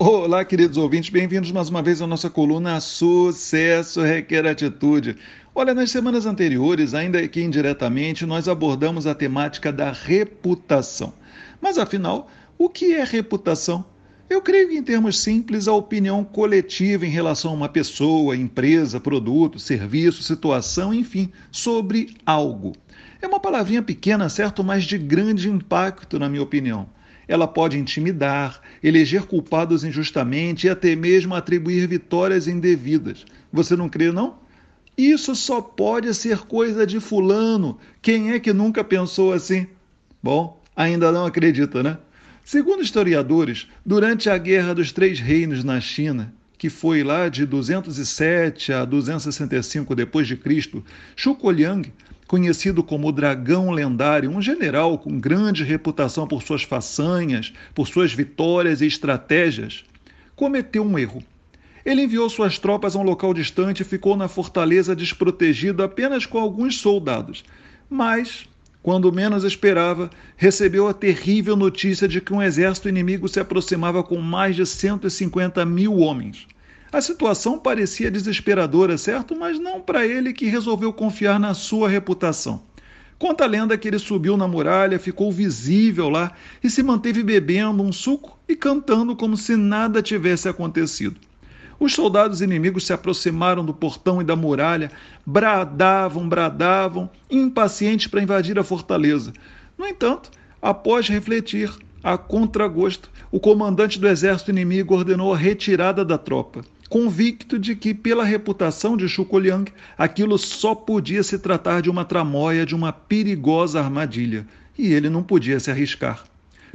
Olá, queridos ouvintes, bem-vindos mais uma vez à nossa coluna Sucesso Requer Atitude. Olha, nas semanas anteriores, ainda que indiretamente, nós abordamos a temática da reputação. Mas afinal, o que é reputação? Eu creio que, em termos simples, a opinião coletiva em relação a uma pessoa, empresa, produto, serviço, situação, enfim, sobre algo. É uma palavrinha pequena, certo, mas de grande impacto, na minha opinião. Ela pode intimidar, eleger culpados injustamente e até mesmo atribuir vitórias indevidas. Você não crê, não? Isso só pode ser coisa de Fulano. Quem é que nunca pensou assim? Bom, ainda não acredita, né? Segundo historiadores, durante a Guerra dos Três Reinos na China, que foi lá de 207 a 265 depois de Cristo, conhecido como o Dragão Lendário, um general com grande reputação por suas façanhas, por suas vitórias e estratégias, cometeu um erro. Ele enviou suas tropas a um local distante e ficou na fortaleza desprotegido apenas com alguns soldados. Mas, quando menos esperava, recebeu a terrível notícia de que um exército inimigo se aproximava com mais de 150 mil homens. A situação parecia desesperadora, certo? Mas não para ele que resolveu confiar na sua reputação. Conta a lenda que ele subiu na muralha, ficou visível lá e se manteve bebendo um suco e cantando como se nada tivesse acontecido. Os soldados inimigos se aproximaram do portão e da muralha, bradavam, bradavam, impacientes para invadir a fortaleza. No entanto, após refletir, a contragosto, o comandante do exército inimigo ordenou a retirada da tropa convicto de que, pela reputação de Liang, aquilo só podia se tratar de uma tramóia, de uma perigosa armadilha, e ele não podia se arriscar.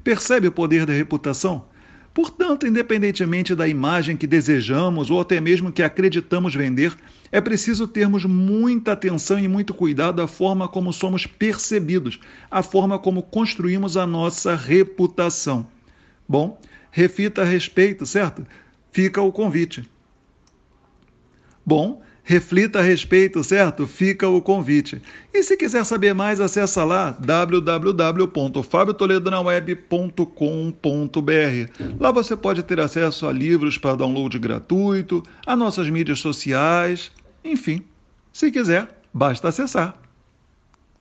Percebe o poder da reputação? Portanto, independentemente da imagem que desejamos ou até mesmo que acreditamos vender, é preciso termos muita atenção e muito cuidado à forma como somos percebidos, à forma como construímos a nossa reputação. Bom, refita a respeito, certo? Fica o convite. Bom, reflita a respeito, certo? Fica o convite. E se quiser saber mais, acessa lá www.fabiotoledonaweb.com.br. Lá você pode ter acesso a livros para download gratuito, a nossas mídias sociais, enfim. Se quiser, basta acessar.